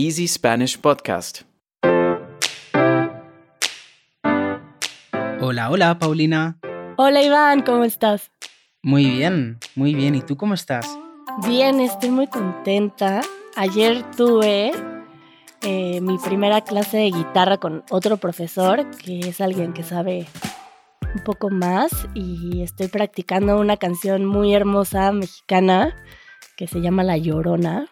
Easy Spanish Podcast. Hola, hola, Paulina. Hola Iván, ¿cómo estás? Muy bien, muy bien. ¿Y tú cómo estás? Bien, estoy muy contenta. Ayer tuve eh, mi primera clase de guitarra con otro profesor, que es alguien que sabe un poco más, y estoy practicando una canción muy hermosa mexicana que se llama La Llorona.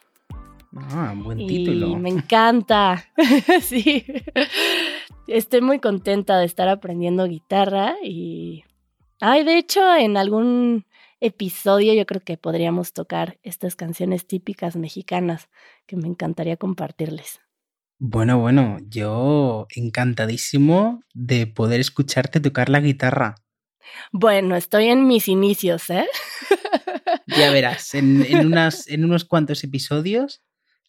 Ah, buen y título. me encanta. sí. Estoy muy contenta de estar aprendiendo guitarra y... Ay, de hecho, en algún episodio yo creo que podríamos tocar estas canciones típicas mexicanas que me encantaría compartirles. Bueno, bueno, yo encantadísimo de poder escucharte tocar la guitarra. Bueno, estoy en mis inicios, ¿eh? Ya verás, en, en unas, en unos cuantos episodios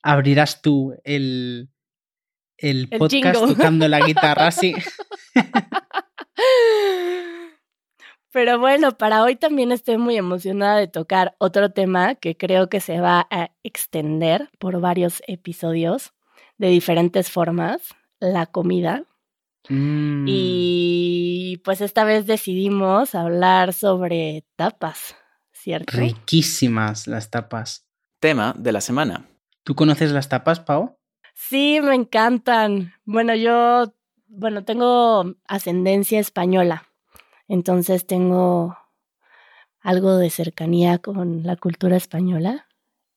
abrirás tú el, el El podcast jingle. tocando la guitarra, sí. Pero bueno, para hoy también estoy muy emocionada de tocar otro tema que creo que se va a extender por varios episodios de diferentes formas, la comida. Mm, Y pues esta vez decidimos hablar sobre tapas, ¿cierto? riquísimas las tapas. Tema de la semana. ¿Tú conoces las tapas, Pau? Sí, me encantan. Bueno, yo, bueno, tengo ascendencia española, entonces tengo algo de cercanía con la cultura española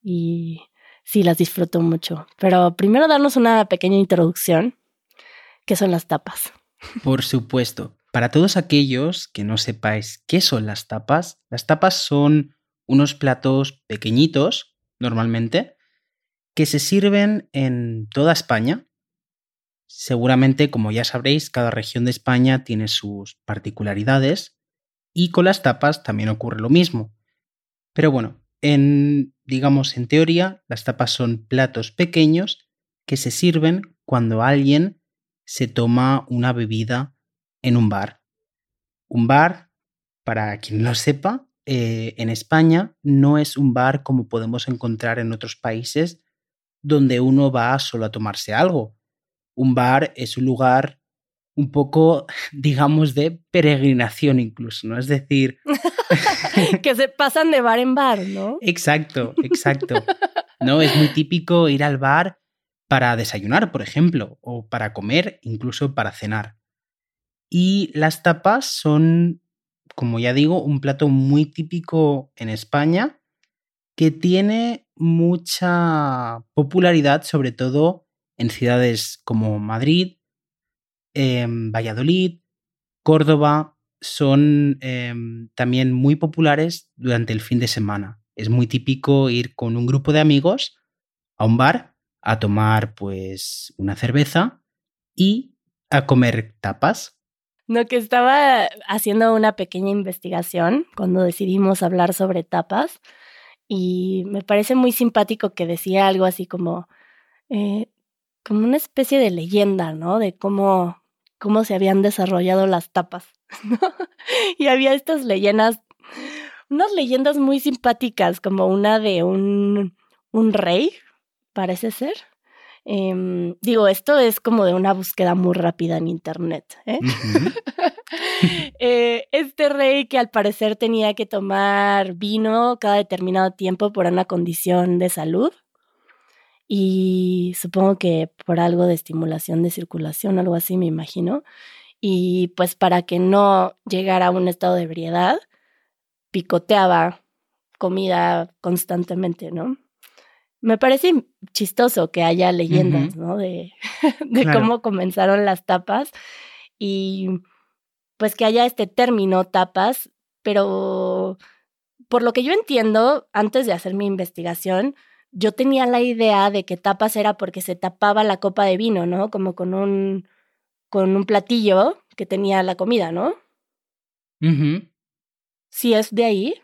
y sí, las disfruto mucho. Pero primero darnos una pequeña introducción. ¿Qué son las tapas? Por supuesto. Para todos aquellos que no sepáis qué son las tapas, las tapas son unos platos pequeñitos, normalmente, que se sirven en toda España. Seguramente, como ya sabréis, cada región de España tiene sus particularidades y con las tapas también ocurre lo mismo. Pero bueno, en digamos en teoría, las tapas son platos pequeños que se sirven cuando alguien se toma una bebida en un bar. Un bar, para quien no sepa, eh, en España no es un bar como podemos encontrar en otros países donde uno va solo a tomarse algo. Un bar es un lugar un poco, digamos, de peregrinación incluso, ¿no? Es decir, que se pasan de bar en bar, ¿no? exacto, exacto. No, es muy típico ir al bar para desayunar, por ejemplo, o para comer, incluso para cenar. Y las tapas son, como ya digo, un plato muy típico en España que tiene mucha popularidad, sobre todo en ciudades como Madrid, Valladolid, Córdoba, son em, también muy populares durante el fin de semana. Es muy típico ir con un grupo de amigos a un bar a tomar pues una cerveza y a comer tapas. No, que estaba haciendo una pequeña investigación cuando decidimos hablar sobre tapas y me parece muy simpático que decía algo así como, eh, como una especie de leyenda, ¿no? De cómo, cómo se habían desarrollado las tapas. Y había estas leyendas, unas leyendas muy simpáticas, como una de un, un rey, parece ser. Em, digo, esto es como de una búsqueda muy rápida en internet. ¿eh? Eh, este rey que al parecer tenía que tomar vino cada determinado tiempo por una condición de salud y supongo que por algo de estimulación de circulación, algo así me imagino. Y pues para que no llegara a un estado de ebriedad, picoteaba comida constantemente, ¿no? Me parece chistoso que haya leyendas. ¿no? De, de Claro. cómo comenzaron las tapas y pues que haya este término tapas, pero por lo que yo entiendo, antes de hacer mi investigación, yo tenía la idea de que tapas era porque se tapaba la copa de vino, ¿no? Como con un, con un platillo que tenía la comida, ¿no? Si es de ahí.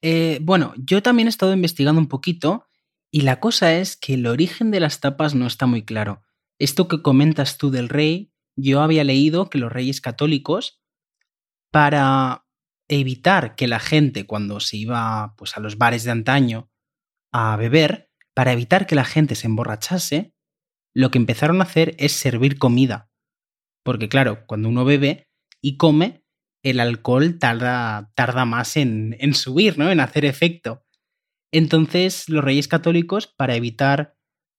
Eh, bueno, yo también he estado investigando un poquito y la cosa es que el origen de las tapas no está muy claro. Esto que comentas tú del rey, yo había leído que los reyes católicos, para evitar que la gente cuando se iba pues, a los bares de antaño a beber, para evitar que la gente se emborrachase, lo que empezaron a hacer es servir comida. Porque claro, cuando uno bebe y come, el alcohol tarda, más en, en subir, ¿no? En hacer efecto. Entonces, los reyes católicos, para evitar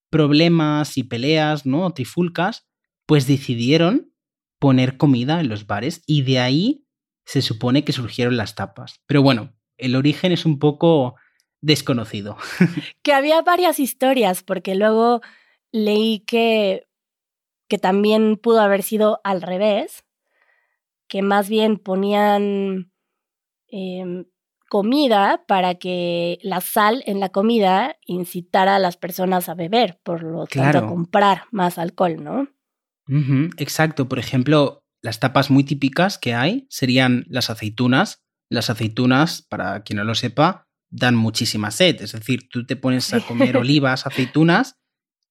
problemas y peleas, ¿no? Trifulcas, pues decidieron poner comida en los bares y de ahí se supone que surgieron las tapas. Pero bueno, el origen es un poco desconocido. que había varias historias, porque luego leí que, que también pudo haber sido al revés, que más bien ponían em, comida para que la sal en la comida incitara a las personas a beber, por lo tanto a comprar más alcohol, ¿no? exacto. Por ejemplo, las tapas muy típicas que hay serían las aceitunas. Las aceitunas, para quien no lo sepa, dan muchísima sed. Es decir, tú te pones a comer olivas, aceitunas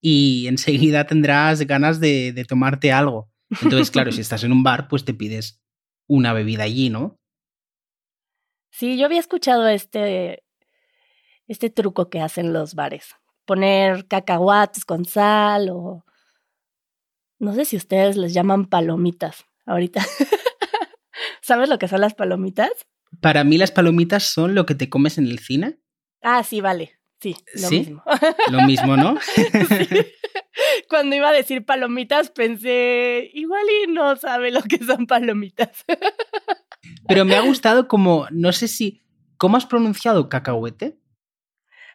y enseguida tendrás ganas de, de tomarte algo. Entonces, claro, si estás en un bar, pues te pides una bebida allí, ¿no? Sí, yo había escuchado este, este truco que hacen los bares. Poner cacahuates con sal o... No sé si ustedes les llaman palomitas ahorita. ¿Sabes lo que son las palomitas? Para mí las palomitas son lo que te comes en el cine. Ah, sí, vale. Sí, lo mismo. Lo mismo, ¿no? Cuando iba a decir palomitas pensé, igual y no sabe lo que son palomitas. Pero me ha gustado como, no sé si, ¿cómo has pronunciado cacahuete?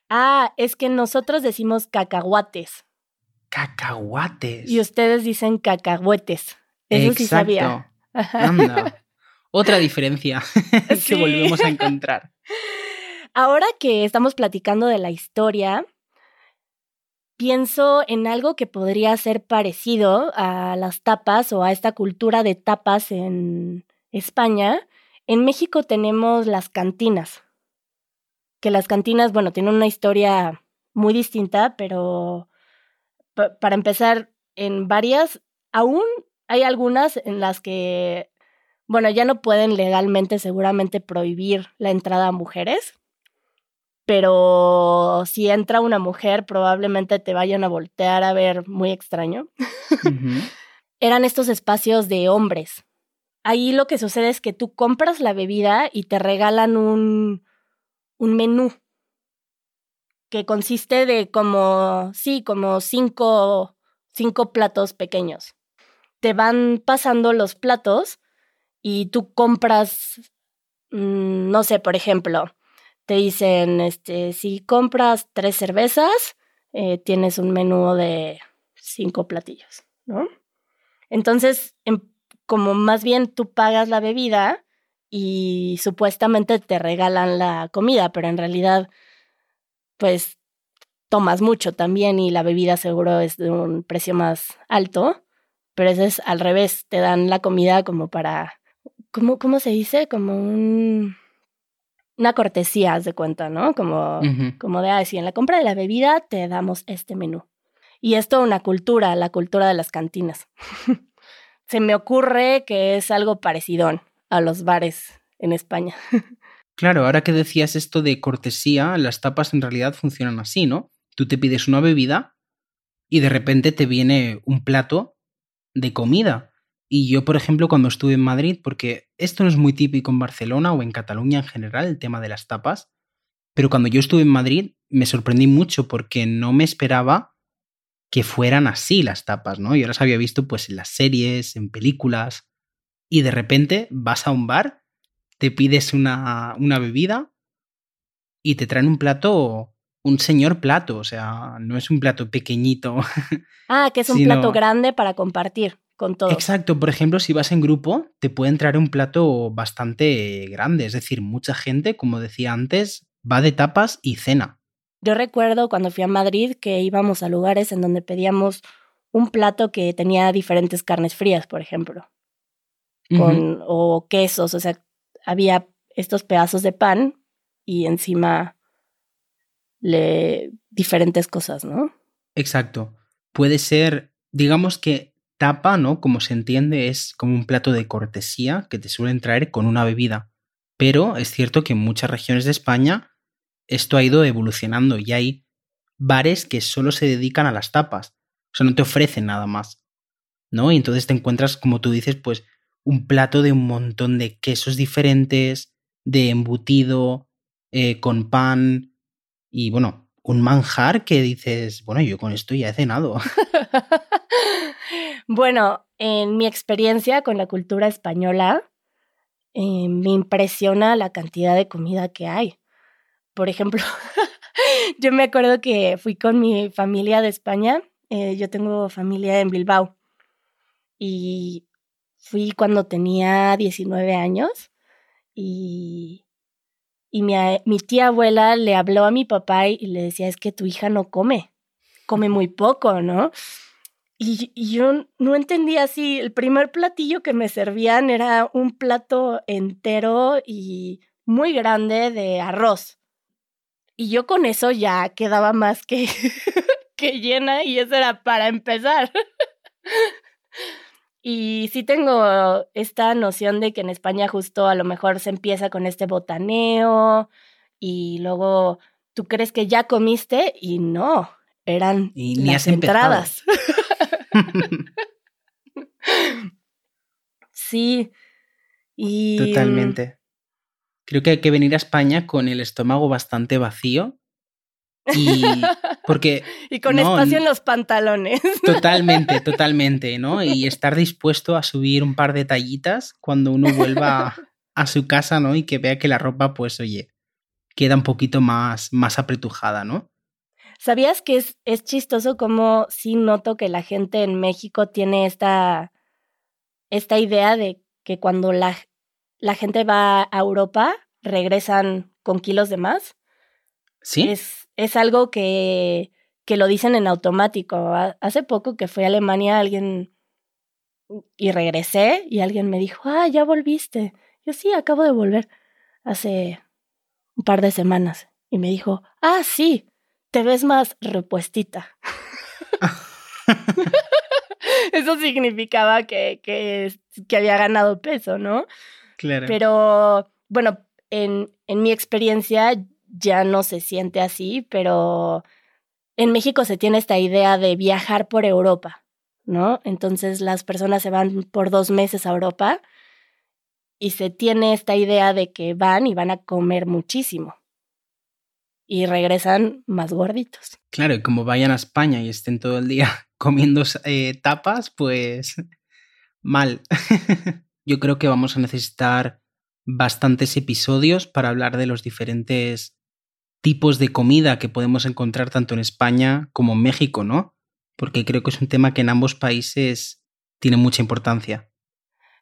Ah, es que nosotros decimos cacahuates. Cacahuates. Y ustedes dicen cacahuetes. Eso sí sabía. Otra diferencia que volvemos a encontrar. Ahora que estamos platicando de la historia, pienso en algo que podría ser parecido a las tapas o a esta cultura de tapas en España. En México tenemos las cantinas, que las cantinas, bueno, tienen una historia muy distinta, pero para empezar, en varias, aún hay algunas en las que, bueno, ya no pueden legalmente seguramente prohibir la entrada a mujeres, pero si entra una mujer probablemente te vayan a voltear a ver muy extraño. Eran estos espacios de hombres. Ahí lo que sucede es que tú compras la bebida y te regalan un, un menú que consiste de como, sí, como cinco, cinco platos pequeños. Te van pasando los platos y tú compras, mm, no sé, por ejemplo, te dicen, este, si compras tres cervezas, eh, tienes un menú de cinco platillos, ¿no? Entonces, em, como más bien tú pagas la bebida y supuestamente te regalan la comida, pero en realidad pues tomas mucho también y la bebida seguro es de un precio más alto, pero eso es al revés, te dan la comida como para, ¿cómo, cómo se dice? Como un, una cortesía, haz de cuenta, ¿no? Como, como de, ah, si en la compra de la bebida te damos este menú. Y es toda una cultura, la cultura de las cantinas. se me ocurre que es algo parecido a los bares en España. Claro, ahora que decías esto de cortesía, las tapas en realidad funcionan así, ¿no? Tú te pides una bebida y de repente te viene un plato de comida. Y yo, por ejemplo, cuando estuve en Madrid, porque esto no es muy típico en Barcelona o en Cataluña en general, el tema de las tapas, pero cuando yo estuve en Madrid me sorprendí mucho porque no me esperaba que fueran así las tapas, ¿no? Yo las había visto pues en las series, en películas, y de repente vas a un bar te pides una, una bebida y te traen un plato, un señor plato, o sea, no es un plato pequeñito. Ah, que es un plato grande para compartir con todos. Exacto, por ejemplo, si vas en grupo, te puede entrar un plato bastante grande, es decir, mucha gente, como decía antes, va de tapas y cena. Yo recuerdo cuando fui a Madrid que íbamos a lugares en donde pedíamos un plato que tenía diferentes carnes frías, por ejemplo, con, o quesos, o sea, había estos pedazos de pan y encima le diferentes cosas, ¿no? Exacto. Puede ser, digamos que tapa, ¿no? Como se entiende, es como un plato de cortesía que te suelen traer con una bebida. Pero es cierto que en muchas regiones de España esto ha ido evolucionando y hay bares que solo se dedican a las tapas. O sea, no te ofrecen nada más. ¿No? Y entonces te encuentras, como tú dices, pues un plato de un montón de quesos diferentes, de embutido, eh, con pan y bueno, un manjar que dices, bueno, yo con esto ya he cenado. bueno, en mi experiencia con la cultura española, eh, me impresiona la cantidad de comida que hay. Por ejemplo, yo me acuerdo que fui con mi familia de España, eh, yo tengo familia en Bilbao, y fui cuando tenía 19 años y, y mi, mi, tía abuela le habló a mi papá y le decía, es que tu hija no come, come muy poco, ¿no? Y, y yo no entendía así, el primer platillo que me servían era un plato entero y muy grande de arroz. Y yo con eso ya quedaba más que, que llena y eso era para empezar. Y sí tengo esta noción de que en España justo a lo mejor se empieza con este botaneo y luego tú crees que ya comiste y no, eran y las entradas. sí. Y mm, Totalmente. Creo que hay que venir a España con el estómago bastante vacío y porque y con espacio en los pantalones. Totalmente, totalmente, ¿no? Y estar dispuesto a subir un par de tallitas cuando uno vuelva a su casa, ¿no? Y que vea que la ropa, pues, oye, queda un poquito más, más apretujada, ¿no? ¿Sabías que es, es chistoso como sí noto que la gente en México tiene esta, esta idea de que cuando la, la gente va a Europa regresan con kilos de más? Sí. Es, es algo que, que lo dicen en automático. Hace poco que fui a Alemania, alguien y regresé y alguien me dijo, ah, ya volviste. Yo sí, acabo de volver hace un par de semanas. Y me dijo, ah, sí, te ves más repuestita. Eso significaba que, que, que, había ganado peso, ¿no? Claro. Pero bueno, en, en mi experiencia ya no se siente así, pero en México se tiene esta idea de viajar por Europa, ¿no? Entonces las personas se van por dos meses a Europa y se tiene esta idea de que van y van a comer muchísimo y regresan más gorditos. Claro, y como vayan a España y estén todo el día comiendo eh, tapas, pues mal. Yo creo que vamos a necesitar bastantes episodios para hablar de los diferentes tipos de comida que podemos encontrar tanto en España como en México, ¿no? Porque creo que es un tema que en ambos países tiene mucha importancia.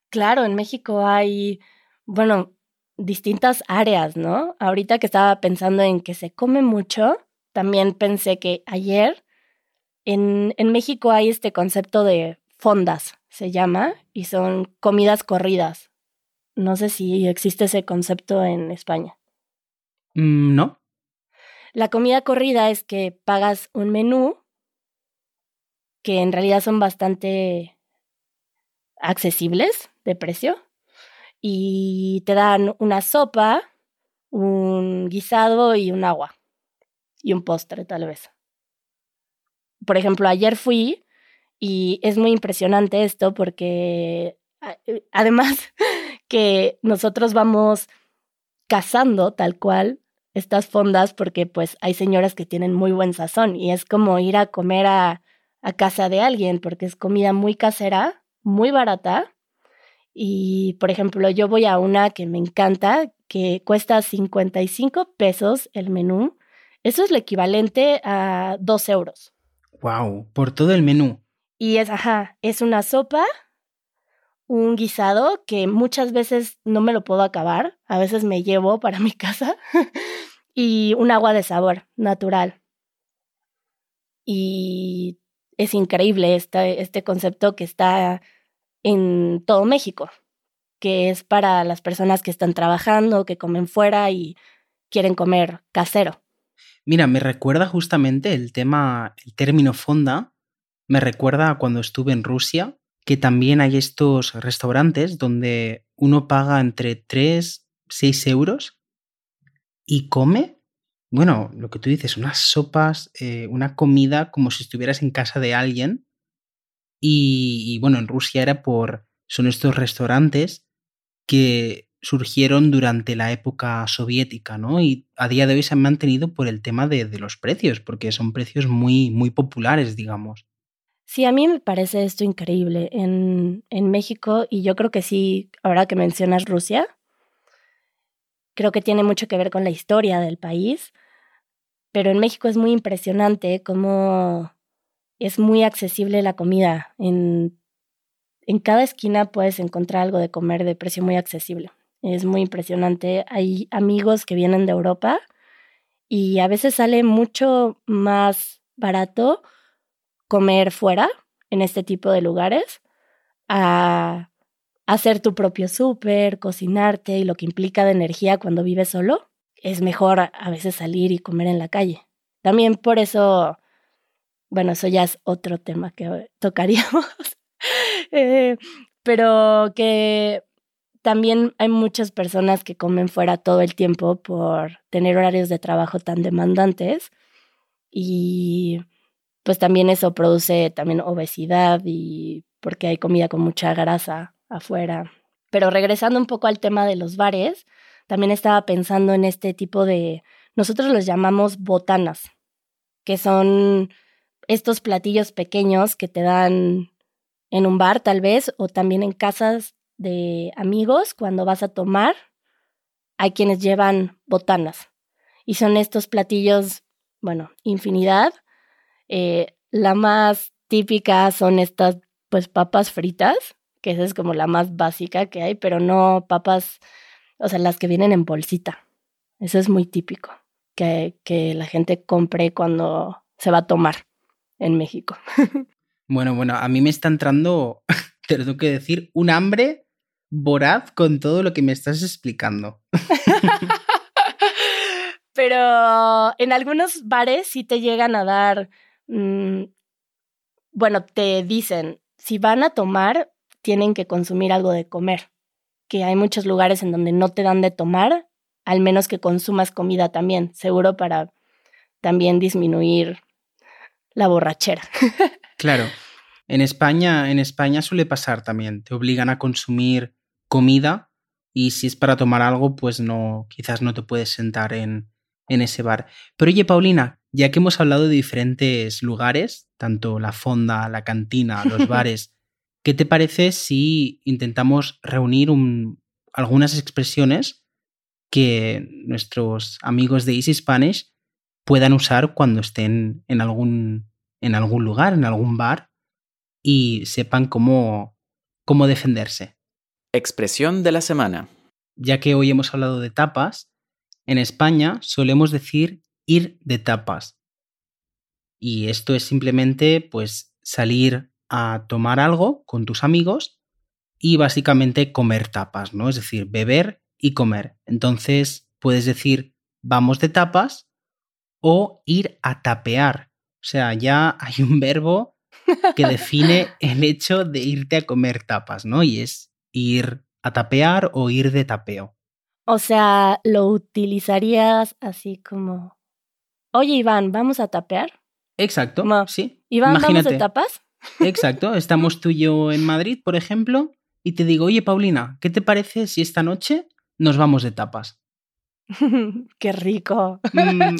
Claro, en México hay, bueno, distintas áreas, ¿no? Ahorita que estaba pensando en que se come mucho, también pensé que ayer en, en México hay este concepto de fondas, se llama, y son comidas corridas. No sé si existe ese concepto en España. Mm, no. La comida corrida es que pagas un menú que en realidad son bastante accesibles de precio y te dan una sopa, un guisado y un agua y un postre tal vez. Por ejemplo, ayer fui y es muy impresionante esto porque además que nosotros vamos cazando tal cual estas fondas porque pues hay señoras que tienen muy buen sazón y es como ir a comer a, a casa de alguien porque es comida muy casera, muy barata. Y por ejemplo, yo voy a una que me encanta, que cuesta 55 pesos el menú. Eso es lo equivalente a 2 euros. ¡Wow! Por todo el menú. Y es, ajá, es una sopa, un guisado que muchas veces no me lo puedo acabar, a veces me llevo para mi casa, y un agua de sabor natural. Y es increíble este, este concepto que está en todo México, que es para las personas que están trabajando, que comen fuera y quieren comer casero. Mira, me recuerda justamente el tema, el término fonda, me recuerda a cuando estuve en Rusia que también hay estos restaurantes donde uno paga entre 3, 6 euros y come bueno, lo que tú dices, unas sopas, eh, una comida como si estuvieras en casa de alguien. Y, bueno, en Rusia era por, son estos restaurantes que surgieron durante la época soviética, ¿no? Y a día de hoy se han mantenido por el tema de, de los precios, porque son precios muy, muy populares, digamos. Sí, a mí me parece esto increíble. En, en México, y yo creo que sí, ahora que mencionas Rusia, creo que tiene mucho que ver con la historia del país, pero en México es muy impresionante cómo es muy accesible la comida. En, en cada esquina puedes encontrar algo de comer de precio muy accesible. Es muy impresionante. Hay amigos que vienen de Europa y a veces sale mucho más barato comer fuera en este tipo de lugares a hacer tu propio súper, cocinarte y lo que implica de energía cuando vives solo, es mejor a veces salir y comer en la calle. También por eso, bueno, eso ya es otro tema que tocaríamos, eh, pero que también hay muchas personas que comen fuera todo el tiempo por tener horarios de trabajo tan demandantes y pues también eso produce también obesidad y porque hay comida con mucha grasa afuera. Pero regresando un poco al tema de los bares, también estaba pensando en este tipo de, nosotros los llamamos botanas, que son estos platillos pequeños que te dan en un bar tal vez o también en casas de amigos cuando vas a tomar. Hay quienes llevan botanas y son estos platillos, bueno, infinidad eh, la más típica son estas, pues, papas fritas, que esa es como la más básica que hay, pero no papas, o sea, las que vienen en bolsita. Eso es muy típico, que, que la gente compre cuando se va a tomar en México. Bueno, bueno, a mí me está entrando, te lo tengo que decir, un hambre voraz con todo lo que me estás explicando. Pero en algunos bares sí te llegan a dar Mm, bueno, te dicen, si van a tomar, tienen que consumir algo de comer, que hay muchos lugares en donde no te dan de tomar, al menos que consumas comida también, seguro para también disminuir la borrachera. claro. En España, en España suele pasar también, te obligan a consumir comida y si es para tomar algo, pues no, quizás no te puedes sentar en, en ese bar. Pero oye, Paulina, ya que hemos hablado de diferentes lugares, tanto la fonda, la cantina, los bares, ¿qué te parece si intentamos reunir algunas expresiones que nuestros amigos de Easy Spanish puedan usar cuando estén en algún, en algún lugar, en algún bar, y sepan cómo, cómo defenderse? Expresión de la semana. Ya que hoy hemos hablado de tapas, en España solemos decir ir de tapas. Y esto es simplemente pues salir a tomar algo con tus amigos y básicamente comer tapas, ¿no? Es decir, beber y comer. Entonces puedes decir vamos de tapas o ir a tapear. O sea, ya hay un verbo que define el hecho de irte a comer tapas, ¿no? Y es ir a tapear o ir de tapeo. O sea, lo utilizarías así como Oye, Iván, ¿vamos a tapear? Exacto, sí. Iván, ¿vamos de tapas? Exacto, estamos tú y yo en Madrid, por ejemplo, y te digo, oye, Paulina, ¿qué te parece si esta noche nos vamos de tapas? ¡Qué rico! Mm.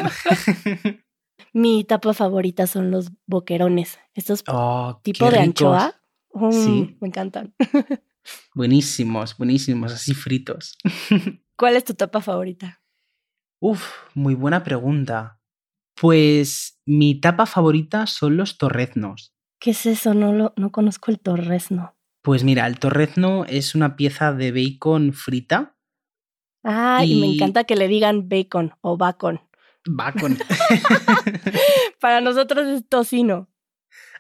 Mi tapa favorita son los boquerones. Estos oh, tipo de anchoa. sí. Me encantan. buenísimos, buenísimos, así fritos. ¿Cuál es tu tapa favorita? Uf, muy buena pregunta. Pues mi tapa favorita son los torreznos. ¿Qué es eso? No, lo, no conozco el torrezno. Pues mira, el torrezno es una pieza de bacon frita. Ah, y, me encanta que le digan bacon o bacon. Bacon. Para nosotros es tocino.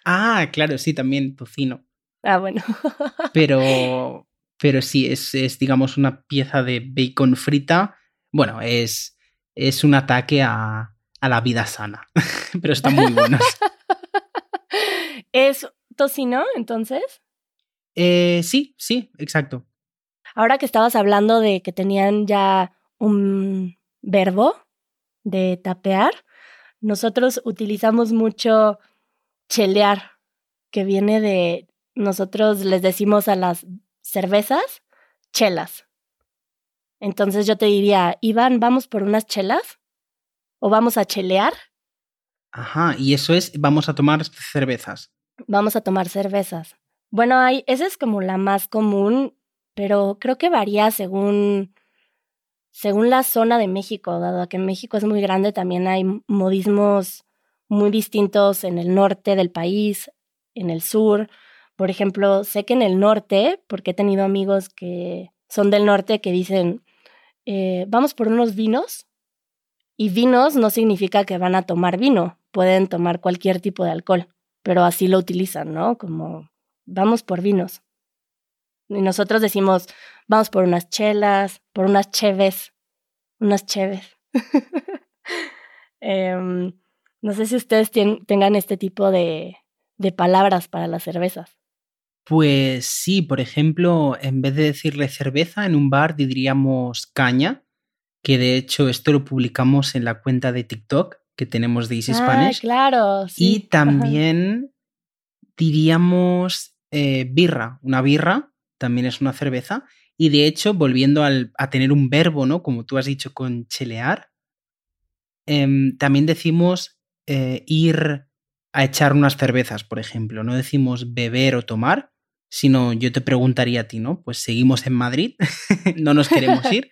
Ah, claro, sí, también tocino. Ah, bueno. pero, pero sí, es, es, digamos, una pieza de bacon frita. Bueno, es, es un ataque a, a la vida sana, pero están muy buenos. ¿Es tocino entonces? Eh, sí, sí, exacto. Ahora que estabas hablando de que tenían ya un verbo, de tapear, nosotros utilizamos mucho chelear, que viene de, nosotros les decimos a las cervezas, chelas. Entonces yo te diría, Iván, ¿vamos por unas chelas? ¿O vamos a chelear? Ajá, y eso es, vamos a tomar cervezas. Vamos a tomar cervezas. Bueno, hay, esa es como la más común, pero creo que varía según, según la zona de México, dado que México es muy grande, también hay modismos muy distintos en el norte del país, en el sur. Por ejemplo, sé que en el norte, porque he tenido amigos que son del norte que dicen, eh, vamos por unos vinos. Y vinos no significa que van a tomar vino, pueden tomar cualquier tipo de alcohol, pero así lo utilizan, ¿no? Como, vamos por vinos. Y nosotros decimos, vamos por unas chelas, por unas cheves, unas cheves. Em, no sé si ustedes tengan este tipo de, de palabras para las cervezas. Pues sí, por ejemplo, en vez de decirle cerveza en un bar diríamos caña, que de hecho esto lo publicamos en la cuenta de TikTok que tenemos de Easy ah, Spanish. claro. Y también diríamos eh, birra, una birra también es una cerveza. Y de hecho, volviendo a tener un verbo, ¿no? Como tú has dicho con chelear, em, también decimos eh, ir a echar unas cervezas, por ejemplo. No decimos beber o tomar, sino yo te preguntaría a ti, ¿no? Pues seguimos en Madrid, no nos queremos ir,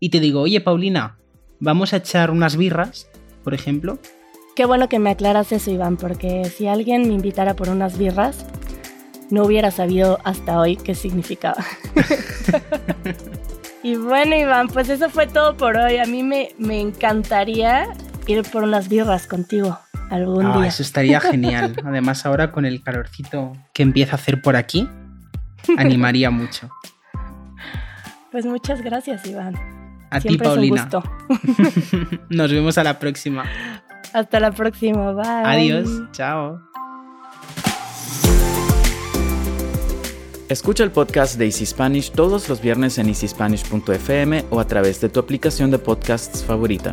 y te digo, oye Paulina, vamos a echar unas birras, por ejemplo. Qué bueno que me aclaras eso, Iván, porque si alguien me invitara por unas birras, no hubiera sabido hasta hoy qué significaba. y bueno, Iván, pues eso fue todo por hoy. A mí me, me encantaría ir por unas birras contigo algún ah, día. Eso estaría genial. Además, ahora con el calorcito que empieza a hacer por aquí, animaría mucho. Pues muchas gracias, Iván. A ti, Paulina. Nos vemos a la próxima. Hasta la próxima. Bye. Adiós. Chao. Escucha el podcast de Easy Spanish todos los viernes en easyspanish.fm o a través de tu aplicación de podcasts favorita.